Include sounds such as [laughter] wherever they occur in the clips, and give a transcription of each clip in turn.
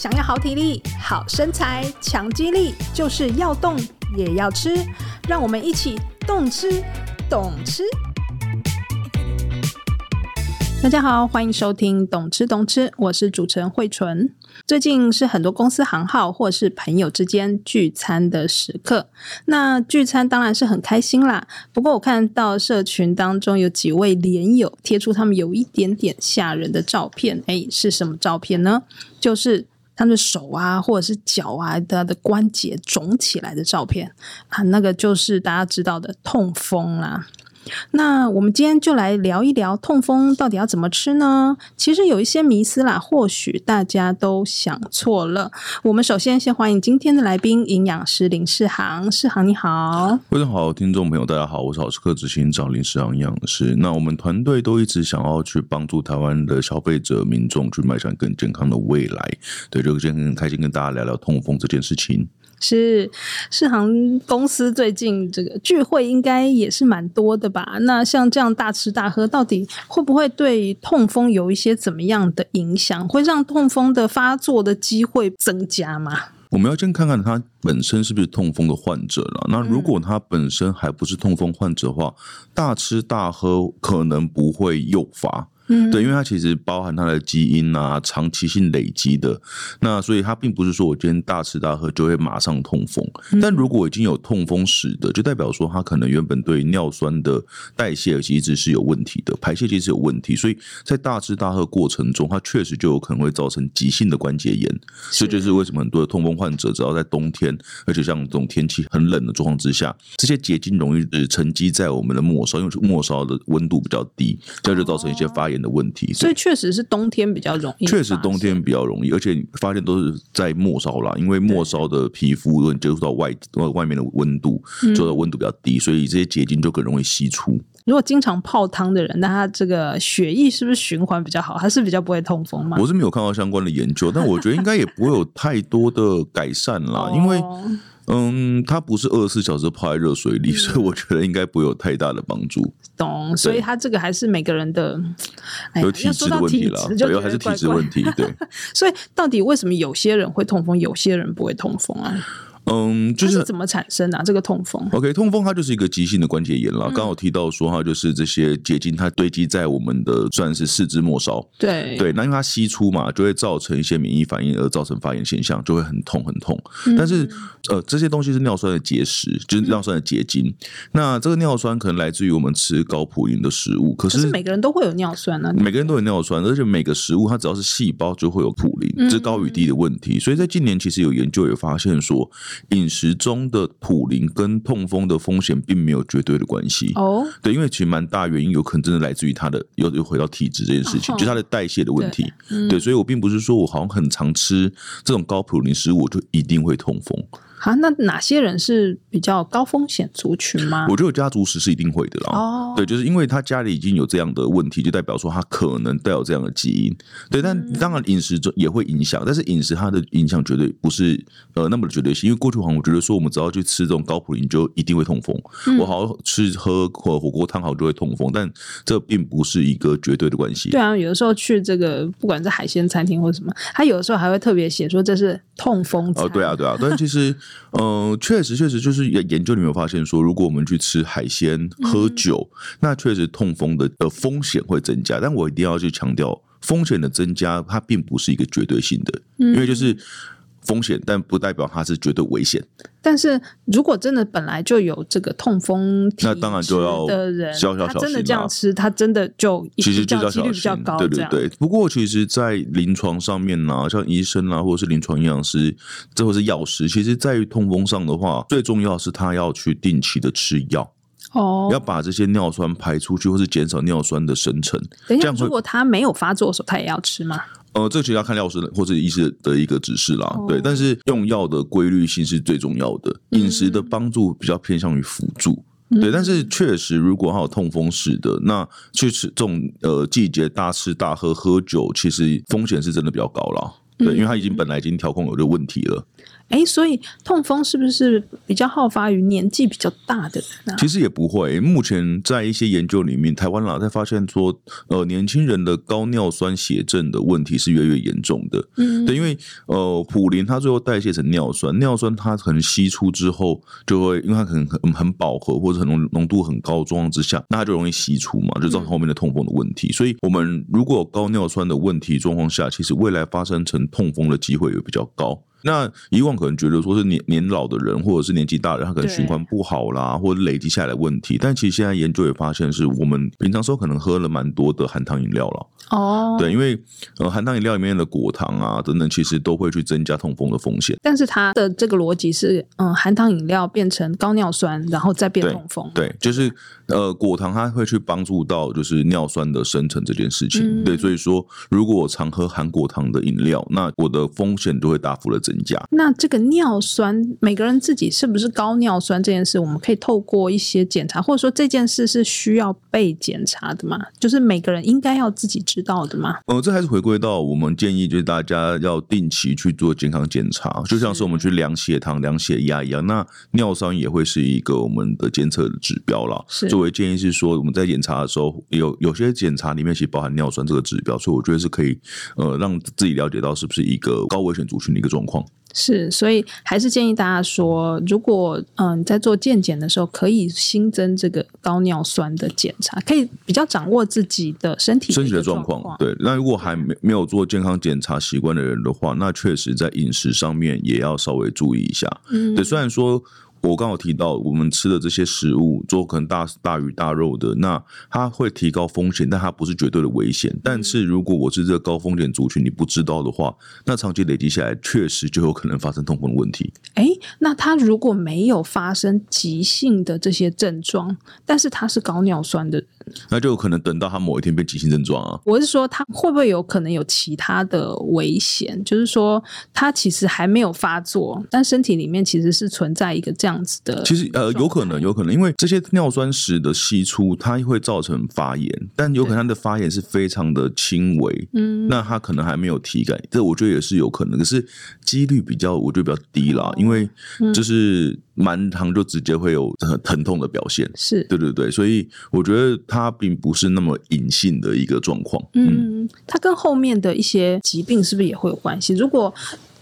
想要好体力、好身材、强肌力，就是要动也要吃。让我们一起动吃、懂吃。大家好，欢迎收听《懂吃懂吃》，我是主持人慧纯。最近是很多公司行号或是朋友之间聚餐的时刻，那聚餐当然是很开心啦。不过我看到社群当中有几位连友贴出他们有一点点吓人的照片，诶，是什么照片呢？就是。他的手啊，或者是脚啊，他的关节肿起来的照片啊，那个就是大家知道的痛风啦。那我们今天就来聊一聊痛风到底要怎么吃呢？其实有一些迷思啦，或许大家都想错了。我们首先先欢迎今天的来宾，营养师林世航。世航你好，非常好，听众朋友大家好，我是好食课执行长林世航营养师。那我们团队都一直想要去帮助台湾的消费者民众去迈向更健康的未来。对，就今天很开心跟大家聊聊痛风这件事情。是世航公司最近这个聚会应该也是蛮多的吧？那像这样大吃大喝，到底会不会对痛风有一些怎么样的影响？会让痛风的发作的机会增加吗？我们要先看看他本身是不是痛风的患者了。那如果他本身还不是痛风患者的话，大吃大喝可能不会诱发。嗯，对，因为它其实包含它的基因啊，长期性累积的，那所以它并不是说我今天大吃大喝就会马上痛风。但如果已经有痛风史的，就代表说它可能原本对尿酸的代谢其实是有问题的，排泄其实有问题，所以在大吃大喝过程中，它确实就有可能会造成急性的关节炎。这就是为什么很多的痛风患者，只要在冬天，而且像这种天气很冷的状况之下，这些结晶容易沉积在我们的末梢，因为末梢的温度比较低，这样就造成一些发炎的问题，所以确实是冬天比较容易。确实冬天比较容易，而且发现都是在末梢啦，因为末梢的皮肤如果你接触到外外面的温度，受到温度比较低，所以这些结晶就更容易析出。如果经常泡汤的人，那他这个血液是不是循环比较好？他是比较不会痛风吗？我是没有看到相关的研究，但我觉得应该也不会有太多的改善啦，因为。嗯，它不是二十四小时泡在热水里，嗯，所以我觉得应该不会有太大的帮助。懂，所以它这个还是每个人的有体质的问题了，主要还是体质问题。对，[laughs] 所以到底为什么有些人会痛风，有些人不会痛风啊？嗯，就是，是怎么产生的、啊、这个痛风？OK，痛风它就是一个急性的关节炎了。刚、嗯、好提到说，哈就是这些结晶它堆积在我们的算是四肢末梢。对对，那因为它析出嘛，就会造成一些免疫反应，而造成发炎现象，就会很痛很痛。嗯、但是呃，这些东西是尿酸的结石，就是尿酸的结晶。嗯、那这个尿酸可能来自于我们吃高普林的食物，可是，每个人都会有尿酸呢、啊。每个人都有尿酸，而且每个食物它只要是细胞就会有普林，这、就是、高与低的问题。嗯、所以在近年其实有研究也发现说，饮食中的普林跟痛风的风险并没有绝对的关系哦，对，因为其实蛮大原因有可能真的来自于他的又又回到体质这件事情，就是他的代谢的问题，对，所以我并不是说我好像很常吃这种高普林食物，我就一定会痛风。好，那哪些人是比较高风险族群吗？我觉得家族史是一定会的啦。哦，对，就是因为他家里已经有这样的问题，就代表说他可能带有这样的基因。对，但当然饮食中也会影响，但是饮食它的影响绝对不是呃那么的绝对性。因为过去好像我觉得说我们只要去吃这种高普林就一定会痛风，嗯、我好好吃喝火火锅汤好就会痛风，但这并不是一个绝对的关系。对啊，有的时候去这个不管是海鲜餐厅或者什么，他有的时候还会特别写说这是痛风餐。哦，对啊，对啊，但其实。嗯，确实，确实就是研研究里面有发现说，如果我们去吃海鲜、喝酒，嗯、那确实痛风的的风险会增加。但我一定要去强调，风险的增加它并不是一个绝对性的，嗯、因为就是。风险，但不代表它是绝对危险。但是如果真的本来就有这个痛风，那当然就要的人，小小小心。他真的这样吃，他真的就其实就叫小心，比较高。对对对。不过，其实，在临床上面呢，像医生啊，或者是临床营养师，这或是药师，其实在于痛风上的话，最重要是他要去定期的吃药哦，要把这些尿酸排出去，或是减少尿酸的生成。等一下，如果他没有发作的时候，他也要吃吗？呃，这其实要看药师或者医师的一个指示啦，哦、对。但是用药的规律性是最重要的，饮食的帮助比较偏向于辅助，嗯、对。但是确实，如果还有痛风史的，那去吃这种呃季节大吃大喝喝酒，其实风险是真的比较高啦。对，因为它已经本来已经调控有这个问题了。哎，所以痛风是不是比较好发于年纪比较大的人啊？其实也不会。目前在一些研究里面，台湾老在发现说，呃，年轻人的高尿酸血症的问题是越来越严重的。嗯，对，因为呃，普林它最后代谢成尿酸，尿酸它可能析出之后就会，因为它可能很很饱和或者很浓浓度很高状况之下，那它就容易析出嘛，就造成后面的痛风的问题。嗯、所以，我们如果有高尿酸的问题状况下，其实未来发生成痛风的机会也比较高。那以往可能觉得说是年年老的人或者是年纪大的人，他可能循环不好啦，或者累积下来的问题。但其实现在研究也发现，是我们平常时候可能喝了蛮多的含糖饮料了。哦，对，因为呃含糖饮料里面的果糖啊等等，其实都会去增加痛风的风险。但是它的这个逻辑是，嗯，含糖饮料变成高尿酸，然后再变痛风。对，对，就是呃果糖它会去帮助到就是尿酸的生成这件事情。嗯、对，所以说如果我常喝含果糖的饮料，那我的风险就会大幅的增加。那这个尿酸，每个人自己是不是高尿酸这件事，我们可以透过一些检查，或者说这件事是需要被检查的吗？就是每个人应该要自己知道的吗？呃，这还是回归到我们建议，就是大家要定期去做健康检查，就像是我们去量血糖、量血压一样。那尿酸也会是一个我们的监测的指标了。是，作为建议是说，我们在检查的时候，有有些检查里面其实包含尿酸这个指标，所以我觉得是可以呃让自己了解到是不是一个高危险族群的一个状况。是，所以还是建议大家说，如果嗯在做健检的时候，可以新增这个高尿酸的检查，可以比较掌握自己的身体的身体的状况。对，那如果还没没有做健康检查习惯的人的话，那确实在饮食上面也要稍微注意一下。嗯，对，虽然说。我刚好提到，我们吃的这些食物，做可能大大鱼大肉的，那它会提高风险，但它不是绝对的危险。但是如果我是这个高风险族群，你不知道的话，那长期累积下来，确实就有可能发生痛风的问题。哎，那他如果没有发生急性的这些症状，但是他是高尿酸的人，那就有可能等到他某一天变急性症状啊。我是说，他会不会有可能有其他的危险？就是说，他其实还没有发作，但身体里面其实是存在一个这样。样子的，其实呃，有可能，有可能，因为这些尿酸石的析出，它会造成发炎，但有可能它的发炎是非常的轻微，嗯，那它可能还没有体感，这我觉得也是有可能，可是几率比较，我觉得比较低啦，因为就是满糖就直接会有疼痛的表现，是。对对对，所以我觉得它并不是那么隐性的一个状况，嗯，它跟后面的一些疾病是不是也会有关系？如果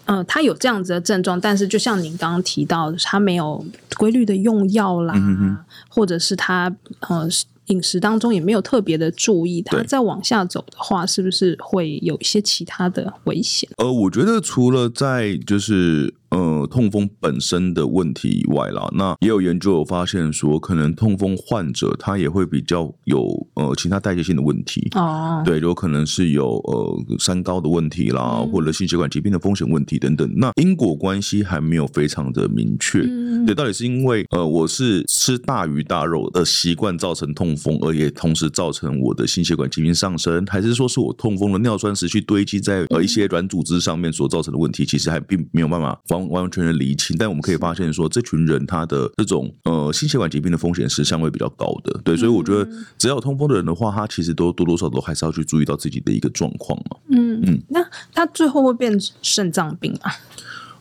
嗯，他有这样子的症状，但是就像您刚刚提到的，他没有规律的用药啦，或者是他呃饮食当中也没有特别的注意，他再往下走的话，是不是会有一些其他的危险？呃，我觉得除了在就是。呃，痛风本身的问题以外啦，那也有研究有发现说，可能痛风患者他也会比较有呃其他代谢性的问题哦，对，有可能是有呃三高的问题啦，嗯、或者心血管疾病的风险问题等等。那因果关系还没有非常的明确，嗯、对，到底是因为呃我是吃大鱼大肉的习惯造成痛风，而也同时造成我的心血管疾病上升，还是说是我痛风的尿酸持续堆积在呃一些软组织上面所造成的问题？其实还并没有办法完完全全厘清，但我们可以发现说，这群人他的这种呃心血管疾病的风险是相对比较高的，对，所以我觉得只要有痛风的人的话，他其实都多多少少都还是要去注意到自己的一个状况嘛。嗯嗯，那他最后会变肾脏病啊？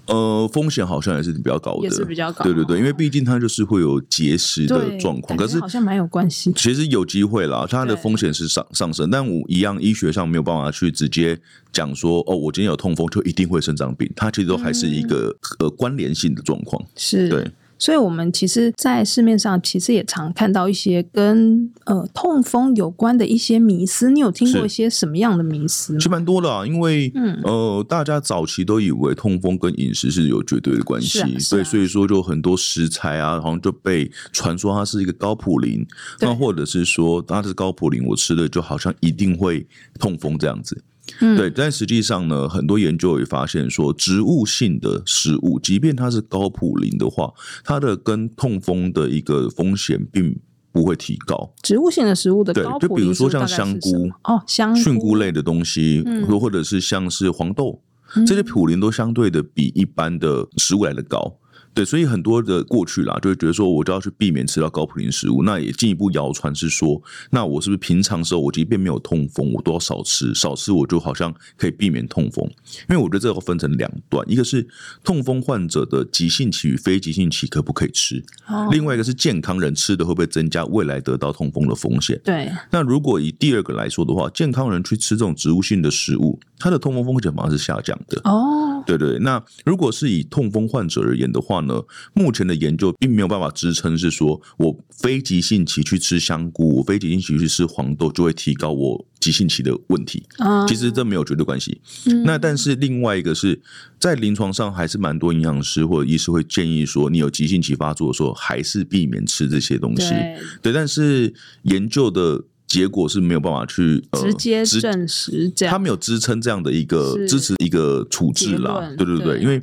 呃，风险好像也是比较高的，也是比较高，对对对，因为毕竟它就是会有结石的状况，可是好像蛮有关系。其实有机会啦，它的风险是上上升，但我一样医学上没有办法去直接讲说，哦，我今天有痛风就一定会肾脏病，它其实都还是一个呃关联性的状况，是对。所以，我们其实，在市面上其实也常看到一些跟呃痛风有关的一些迷思。你有听过一些什么样的迷思吗？其实蛮多的啊，因为嗯呃，大家早期都以为痛风跟饮食是有绝对的关系，对、啊，啊、所以说就很多食材啊，好像就被传说它是一个高普林，那或者是说它是高普林，我吃的就好像一定会痛风这样子。嗯，对，但实际上呢，很多研究也发现说，植物性的食物，即便它是高普林的话，它的跟痛风的一个风险并不会提高。植物性的食物的高，对，就比如说像香菇哦，香菇菌菇类的东西，或或者是像是黄豆，嗯、这些普林都相对的比一般的食物来的高。对，所以很多的过去啦，就会觉得说，我就要去避免吃到高普林食物。那也进一步谣传是说，那我是不是平常时候我即便没有痛风，我都要少吃，少吃我就好像可以避免痛风。因为我觉得这个分成两段，一个是痛风患者的急性期与非急性期可不可以吃，哦、另外一个是健康人吃的会不会增加未来得到痛风的风险。对，那如果以第二个来说的话，健康人去吃这种植物性的食物，它的痛风风险反而是下降的。哦，对对，那如果是以痛风患者而言的话呢，目前的研究并没有办法支撑是说我非急性期去吃香菇，我非急性期去吃黄豆就会提高我急性期的问题。哦，其实这没有绝对关系。嗯，那但是另外一个是在临床上还是蛮多营养师或者医师会建议说，你有急性期发作的时候，还是避免吃这些东西。对，对，但是研究的。结果是没有办法去、呃、直接证实这样，他没有支撑这样的一个支持一个处置啦，对对对，对因为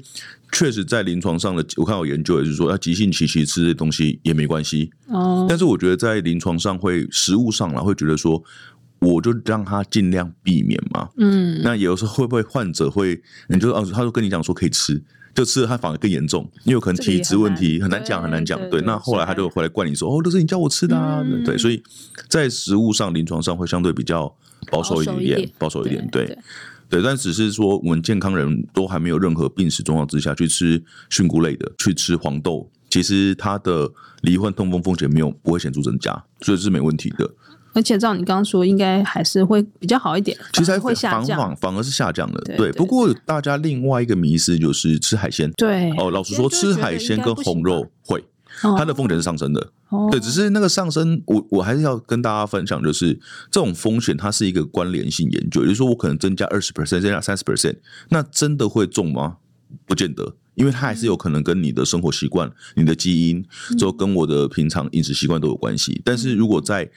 确实在临床上的，我看我研究也是说，要急性期其实吃这些东西也没关系哦。但是我觉得在临床上会食物上啦，会觉得说，我就让他尽量避免嘛。嗯，那有时候会不会患者会，你就哦，他就跟你讲说可以吃。就吃了，他反而更严重，因为有可能体质问题很难讲，很难讲。对，那后来他就回来怪你说：“哦，都是你叫我吃的啊。嗯”对，所以在食物上、临床上会相对比较保守一点，保守一点。对，对，但只是说，我们健康人都还没有任何病史状况之下去吃菌菇类的，去吃黄豆，其实它的罹患痛风风险没有不会显著增加，所以是没问题的。而且照你刚刚说，应该还是会比较好一点。其实还会下降，反反而是下降的。对，对，不过大家另外一个迷思就是吃海鲜。对哦，老实说，吃海鲜跟红肉会，它的风险是上升的。哦，对，只是那个上升，我我还是要跟大家分享，就是这种风险它是一个关联性研究，也就是说，我可能增加二十 percent，增加三十 percent，那真的会中吗？不见得，因为它还是有可能跟你的生活习惯、你的基因，就跟我的平常饮食习惯都有关系。但是如果在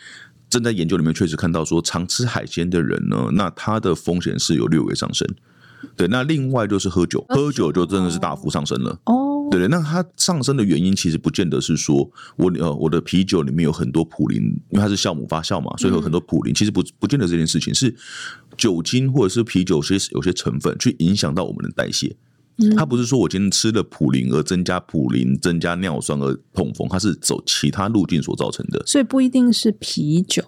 正在研究里面确实看到说，常吃海鲜的人呢，那他的风险是有略微上升。对，那另外就是喝酒，喝酒就真的是大幅上升了。哦，对对，那它上升的原因其实不见得是说我呃我的啤酒里面有很多普林，因为它是酵母发酵嘛，所以有很多普林。其实不不见得这件事情是酒精或者是啤酒些有些成分去影响到我们的代谢。它不是说我今天吃了普林而增加普林，增加尿酸而痛风，它是走其他路径所造成的，所以不一定是啤酒。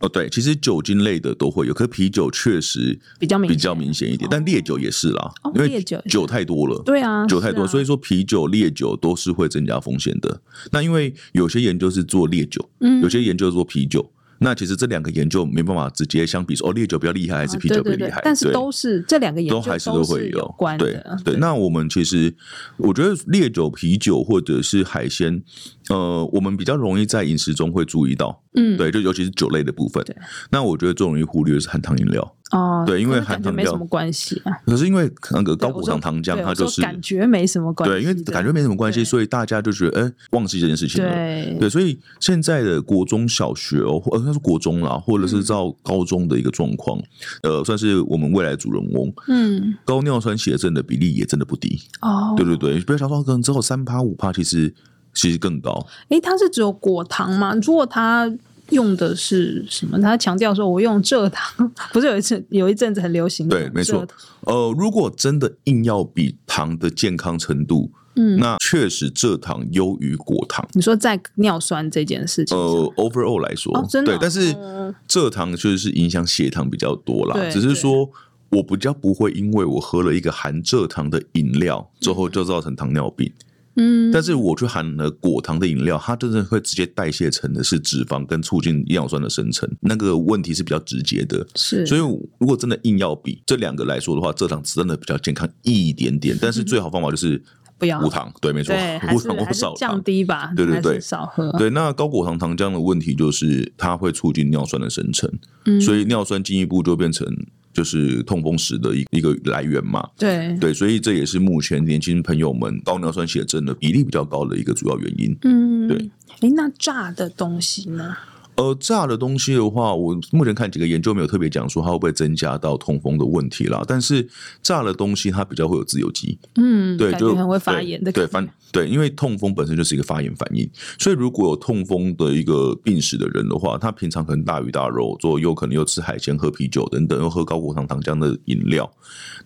哦，对，其实酒精类的都会有，可啤酒确实比较比较明显一点，但烈酒也是啦，因为酒太多了，对啊，酒太多，所以说啤酒、烈酒都是会增加风险的。那因为有些研究是做烈酒，嗯，有些研究是做啤酒。那其实这两个研究没办法直接相比说，哦，烈酒比较厉害还是啤酒比较厉害？对对对，但是都是这两个研究都还是都会有关的。对对，那我们其实我觉得烈酒、啤酒或者是海鲜，呃，我们比较容易在饮食中会注意到，嗯，对，就尤其是酒类的部分。那我觉得最容易忽略的是含糖饮料。哦，对，因为含糖没什么关系啊。可是因为那个高果糖糖浆，它就是感觉没什么关系。对，因为感觉没什么关系，所以大家就觉得哎，忘记这件事情了。对，对，所以现在的国中小学哦，或者是国中啦，或者是到高中的一个状况，呃，算是我们未来主人翁。嗯，高尿酸血症的比例也真的不低。哦，对对对，不要想说可能只有三趴五趴，其实其实更高。哎，它是只有果糖吗？如果它用的是什么？他强调说：“我用蔗糖，[laughs] 不是有一次有一阵子很流行的。”对，没错。呃，如果真的硬要比糖的健康程度，嗯，那确实蔗糖优于果糖。你说在尿酸这件事情，呃，overall 来说，哦、真的、哦、对。但是蔗糖确实是影响血糖比较多啦。只是说我比较不会因为我喝了一个含蔗糖的饮料之后就造成糖尿病。嗯，但是我去含了果糖的饮料，它真的会直接代谢成的是脂肪，跟促进尿酸的生成，那个问题是比较直接的。是，所以如果真的硬要比这两个来说的话，蔗糖真的比较健康一点点。但是最好方法就是不要无糖，对，没错，无糖或少降低吧，对对对，少喝。对，那高果糖糖浆的问题就是它会促进尿酸的生成，嗯，所以尿酸进一步就变成。就是痛风石的一一个来源嘛，对对，所以这也是目前年轻朋友们高尿酸血症的比例比较高的一个主要原因。嗯，对。哎，那炸的东西呢？呃，炸的东西的话，我目前看几个研究没有特别讲说它会不会增加到痛风的问题啦。但是炸的东西它比较会有自由基，嗯，对，就很会发炎的，对，反对，因为痛风本身就是一个发炎反应，所以如果有痛风的一个病史的人的话，他平常可能大鱼大肉，做又可能又吃海鲜、喝啤酒等等，又喝高果糖糖浆的饮料，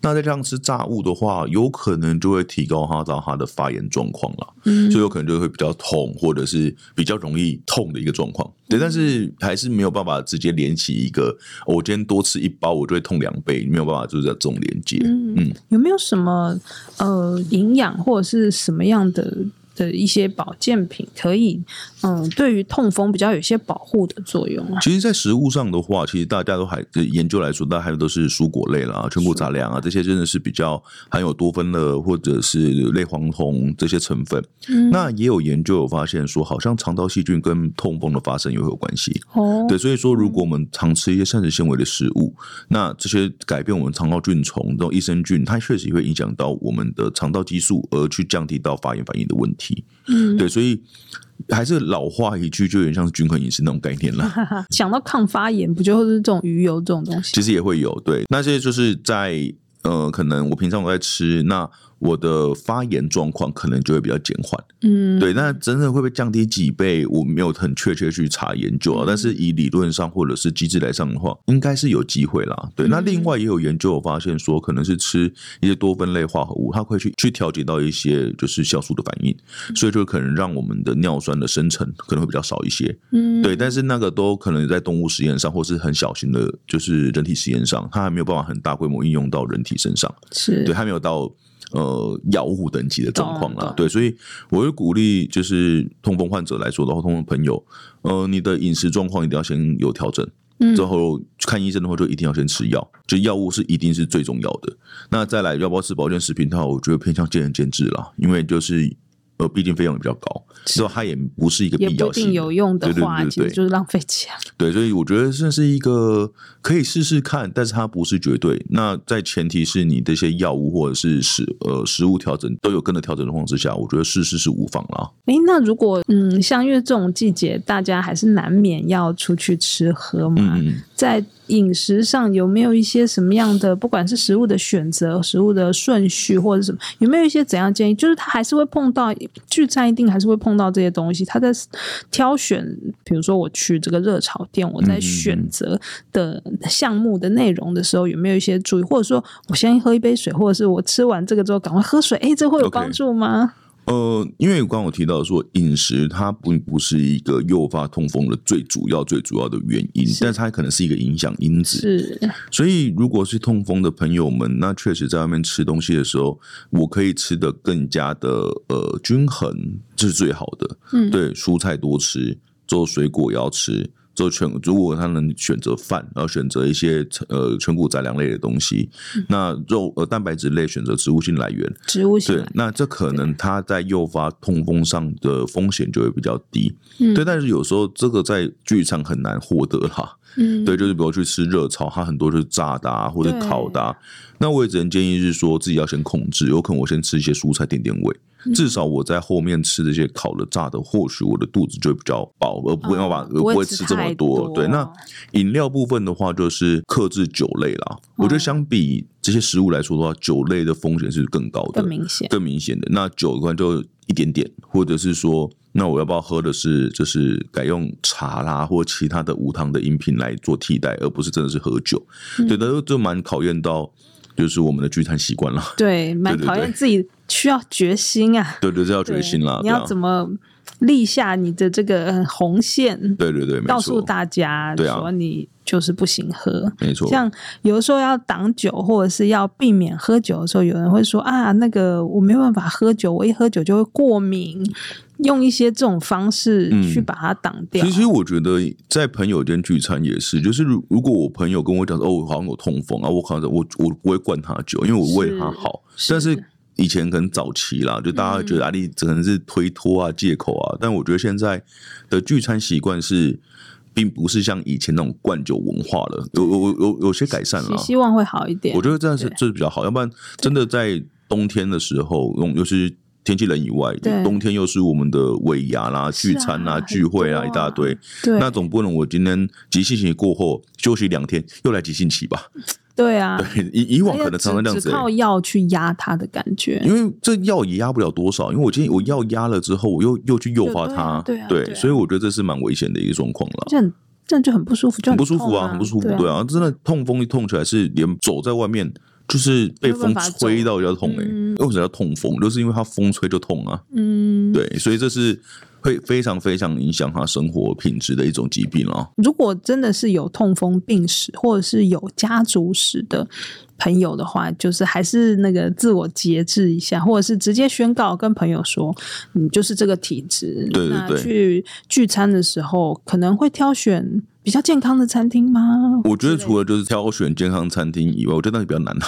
那再加上吃炸物的话，有可能就会提高他到他的发炎状况了，嗯，所以有可能就会比较痛，或者是比较容易痛的一个状况，对，但是。还是没有办法直接连起一个，我今天多吃一包，我就会痛两倍，没有办法就是这种连接。嗯，嗯，有没有什么呃营养或者是什么样的？的一些保健品可以，嗯，对于痛风比较有一些保护的作用。其实，在食物上的话，其实大家都还研究来说，大家还都是蔬果类啦，全谷杂粮啊，这些真的是比较含有多酚的，或者是类黄酮这些成分。嗯，那也有研究有发现说，好像肠道细菌跟痛风的发生也会有关系。哦，对，所以说，如果我们常吃一些膳食纤维的食物，那这些改变我们肠道菌虫这种益生菌，它确实会影响到我们的肠道激素，而去降低到发炎反应的问题。嗯，对，所以还是老话一句，就有点像是均衡饮食那种概念了。[laughs] 想到抗发炎，不就是这种鱼油这种东西？其实也会有，对，那些就是在呃，可能我平常我在吃那。我的发炎状况可能就会比较减缓，嗯，对。那真正会不会降低几倍？我没有很确切去查研究啊。嗯、但是以理论上或者是机制来上的话，应该是有机会啦。对。嗯、那另外也有研究有发现说，可能是吃一些多酚类化合物，它会去去调节到一些就是酵素的反应，所以就可能让我们的尿酸的生成可能会比较少一些。嗯，对。但是那个都可能在动物实验上，或是很小型的，就是人体实验上，它还没有办法很大规模应用到人体身上。是对，还没有到。呃，药物等级的状况啦，对，所以我会鼓励，就是痛风患者来说的话，痛风朋友，呃，你的饮食状况一定要先有调整，之后看医生的话，就一定要先吃药，就药物是一定是最重要的。那再来要不要吃保健食品的话，我觉得偏向见仁见智啦，因为就是。呃，毕竟费用也比较高，之后它也不是一个必要性，有用的话，对对对对，其实就是浪费钱。[laughs] 对，所以我觉得这是一个可以试试看，但是它不是绝对。那在前提是你这些药物或者是食呃食物调整都有跟着调整的状况之下，我觉得试试是无妨啦。哎，那如果嗯，像因为这种季节，大家还是难免要出去吃喝嘛，嗯、在。饮食上有没有一些什么样的，不管是食物的选择、食物的顺序或者什么，有没有一些怎样建议？就是他还是会碰到聚餐，一定还是会碰到这些东西。他在挑选，比如说我去这个热炒店，我在选择的项目的内容的时候，有没有一些注意？或者说我先喝一杯水，或者是我吃完这个之后赶快喝水，诶，这会有帮助吗？Okay. 呃，因为刚刚我提到说，饮食它并不是一个诱发痛风的最主要、最主要的原因，但是它可能是一个影响因子。是，所以如果是痛风的朋友们，那确实在外面吃东西的时候，我可以吃的更加的呃均衡，这是最好的。嗯，对，蔬菜多吃，做水果也要吃。做全，如果他能选择饭，然后选择一些呃全谷杂粮类的东西，嗯、那肉呃蛋白质类选择植物性来源，植物性对，那这可能它在诱发痛风上的风险就会比较低。嗯、对，但是有时候这个在剧场很难获得哈。嗯，对，就是比如去吃热炒，它很多就是炸的啊，或者烤的啊。那我也只能建议是说自己要先控制，有可能我先吃一些蔬菜垫垫胃。至少我在后面吃这些烤的、炸的，或许我的肚子就会比较饱，而不会要把、哦、不会吃这么多。多对，那饮料部分的话，就是克制酒类啦。哦、我觉得相比这些食物来说的话，酒类的风险是更高的，更明显，更明显的。那酒的话就一点点，或者是说，那我要不要喝的是，就是改用茶啦，或其他的无糖的饮品来做替代，而不是真的是喝酒。嗯、对的，就蛮考验到。就是我们的聚餐习惯了，对，蛮考验自己需要决心啊，对对，这要决心了。你要怎么立下你的这个红线？对对对，告诉大家说你就是不行喝，没错。像有的时候要挡酒或者是要避免喝酒的时候，有人会说啊，那个我没办法喝酒，我一喝酒就会过敏。用一些这种方式去把它挡掉。嗯。其实我觉得在朋友间聚餐也是，就是如如果我朋友跟我讲说，哦，我好像有痛风啊，我好像我我不会灌他酒，因为我为他好。是但是以前可能早期啦，就大家觉得啊，你可能是推脱啊、借口啊。但我觉得现在的聚餐习惯是，并不是像以前那种灌酒文化了，有有有有些改善了，希望会好一点。我觉得这样是这是比较好，要不然真的在冬天的时候用，尤其是。天气冷以外，冬天又是我们的尾牙啦、聚餐啦、聚会啊一大堆。对，那总不能我今天急性期过后休息两天，又来急性期吧？对啊，对，以以往可能常常这样子，只靠药去压它的感觉，因为这药也压不了多少，因为我今天我药压了之后，我又又去诱发它，对对，所以我觉得这是蛮危险的一个状况了。这样这样就很不舒服，就很不舒服啊，很不舒服，对啊，真的痛风一痛起来是连走在外面就是被风吹到就要痛哎，为什么叫痛风？就是因为它风吹就痛啊，嗯，对，所以这是。会非常非常影响他生活品质的一种疾病哦。如果真的是有痛风病史或者是有家族史的朋友的话，就是还是那个自我节制一下，或者是直接宣告跟朋友说，你就是这个体质。对对对。去聚餐的时候，可能会挑选比较健康的餐厅吗？我觉得除了就是挑选健康餐厅以外，我觉得那是比较难啊。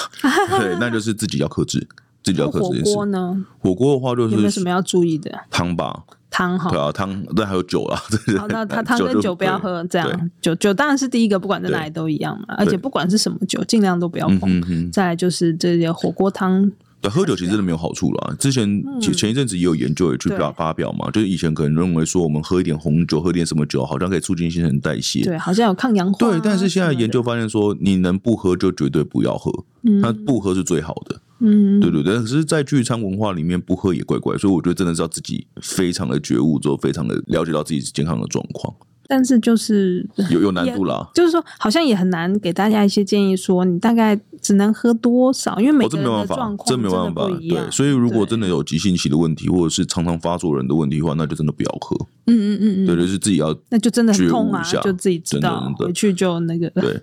[laughs] 对，那就是自己要克制，自己要克制。火锅呢？火锅的话，就是有没有什么要注意的？汤吧。汤哈，对啊，汤对，还有酒啊。好，那他汤跟酒不要喝，这样酒酒当然是第一个，不管在哪里都一样嘛。而且不管是什么酒，尽量都不要碰。再来就是这些火锅汤，对，喝酒其实真的没有好处了。之前前前一阵子也有研究也去表发表嘛，就是以前可能认为说我们喝一点红酒，喝点什么酒，好像可以促进新陈代谢，对，好像有抗氧化。对，但是现在研究发现说，你能不喝就绝对不要喝，那不喝是最好的。嗯，对对对，可是，在聚餐文化里面，不喝也怪怪，所以我觉得真的是要自己非常的觉悟，之后非常的了解到自己健康的状况。但是就是有有难度啦，就是说好像也很难给大家一些建议，说你大概只能喝多少，因为每个人的状况真的不一样。对，所以如果真的有急性期的问题，或者是常常发作人的问题的话，那就真的不要喝。嗯嗯嗯嗯，对，就是自己要那就真的很痛啊，就自己知道，回去就那个对。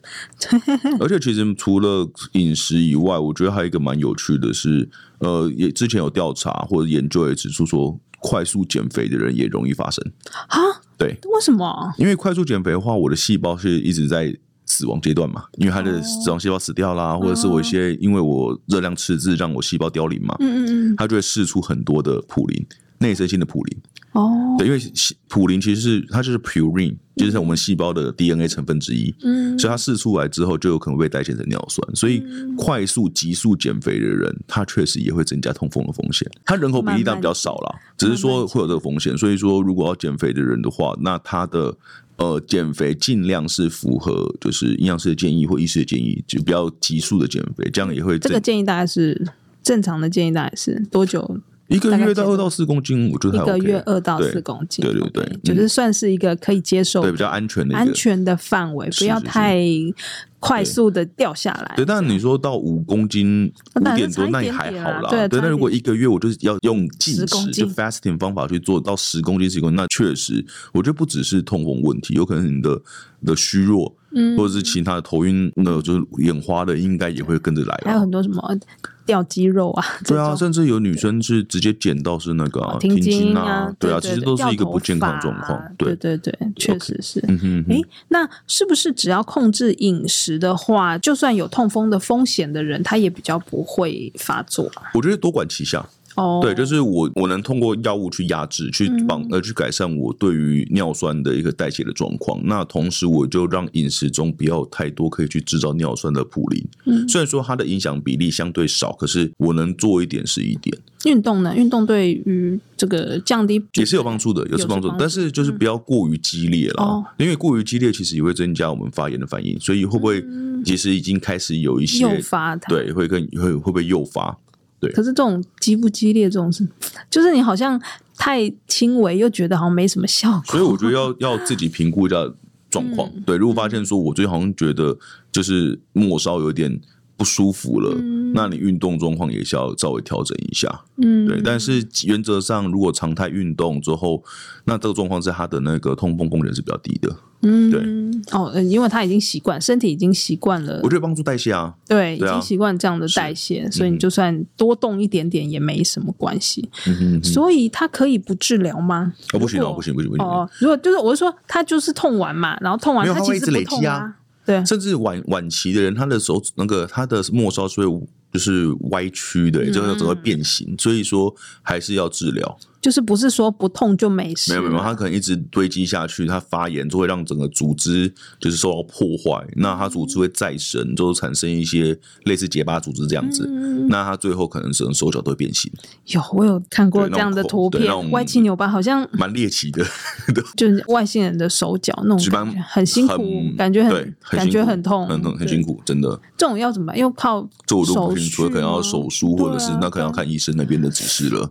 [laughs] 而且其实除了饮食以外，我觉得还有一个蛮有趣的是，呃，也之前有调查或者研究也指出说，快速减肥的人也容易发生啊。对，为什么？因为快速减肥的话，我的细胞是一直在死亡阶段嘛，因为它的死亡细胞死掉啦，或者是我一些因为我热量赤字让我细胞凋零嘛，嗯嗯嗯，它就会释出很多的普林，内生性的普林。哦，对，因为普林其实是它就是 purine，就是我们细胞的 DNA 成分之一，嗯，所以它释出来之后就有可能被代谢成尿酸，所以快速急速减肥的人，他确实也会增加痛风的风险。他人口比例当然比较少啦，只是说会有这个风险。所以说，如果要减肥的人的话，那他的呃减肥尽量是符合就是营养师的建议或医师的建议，就不要急速的减肥，这样也会。这个建议大概是正常的建议，大概是多久？一个月到二到四公斤，我觉得还 OK。一个月二到四公斤，对对对，就是算是一个可以接受、对比较安全的、安全的范围，不要太快速的掉下来。对，但你说到五公斤五点多，那也还好啦。对，那如果一个月我就是要用禁食就 fasting 方法去做到十公斤、十公斤，那确实，我觉得不只是痛风问题，有可能你的的虚弱，或者是其他的头晕，那就是眼花的，应该也会跟着来。还有很多什么？掉肌肉啊，对啊，甚至有女生是直接减到是那个停经啊，对啊，其实都是一个不健康状况。对对对，确实是。嗯哼，哎，那是不是只要控制饮食的话，就算有痛风的风险的人，他也比较不会发作？我觉得多管齐下。哦，对，就是我我能通过药物去压制、去帮呃去改善我对于尿酸的一个代谢的状况。那同时，我就让饮食中不要太多可以去制造尿酸的普林。嗯，虽然说它的影响比例相对少，可是我能做一点是一点。运动呢？运动对于这个降低也是有帮助的，有是帮助，但是就是不要过于激烈了，哦，因为过于激烈其实也会增加我们发炎的反应。所以会不会其实已经开始有一些诱发？对，会跟会会不会诱发？可是这种激不激烈，这种是，[sniffs] 就是你好像太轻微，又觉得好像没什么效果。所以我觉得要 [laughs] 要自己评估一下状况。嗯、对，如果发现说我最近好像觉得就是末梢有点不舒服了，嗯、那你运动状况也是要稍微调整一下。嗯，对。但是原则上，如果常态运动之后，那这个状况是他的那个痛风功能是比较低的。嗯，对哦，因为他已经习惯，身体已经习惯了，我觉得帮助代谢啊，对，已经习惯这样的代谢，所以你就算多动一点点也没什么关系。嗯，所以他可以不治疗吗？哦，不行哦，不行不行不行。哦，如果就是我是说，他就是痛完嘛，然后痛完他其实不痛啊，对，甚至晚晚期的人，他的手那个他的末梢是会就是歪曲的，就是整个变形，所以说还是要治疗。就是不是说不痛就没事。没有没有，它可能一直堆积下去，它发炎就会让整个组织就是受到破坏，那它组织会再生，就产生一些类似结疤组织这样子。嗯、那它最后可能整个手脚都会变形。有，我有看过这样的图片，歪七扭八，好像蛮猎奇的，[laughs] 就是外星人的手脚那种很辛苦，感觉很感觉很痛，很痛，很辛苦，真的。这种要怎么办？又靠做我都不清楚，可能要手术，或者是那可能要看医生那边的指示了。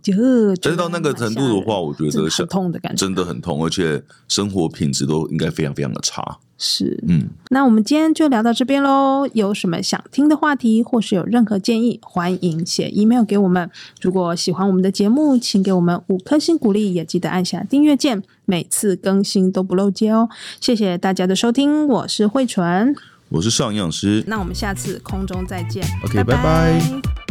但是到那个程度的话，我觉得很痛的感觉，真的很痛，而且生活品质都应该非常非常的差。是，嗯，那我们今天就聊到这边喽。有什么想听的话题，或是有任何建议，欢迎写 email 给我们。如果喜欢我们的节目，请给我们五颗星鼓励，也记得按下订阅键，每次更新都不漏接哦。谢谢大家的收听，我是慧纯。我是上营养师，那我们下次空中再见。OK，拜拜。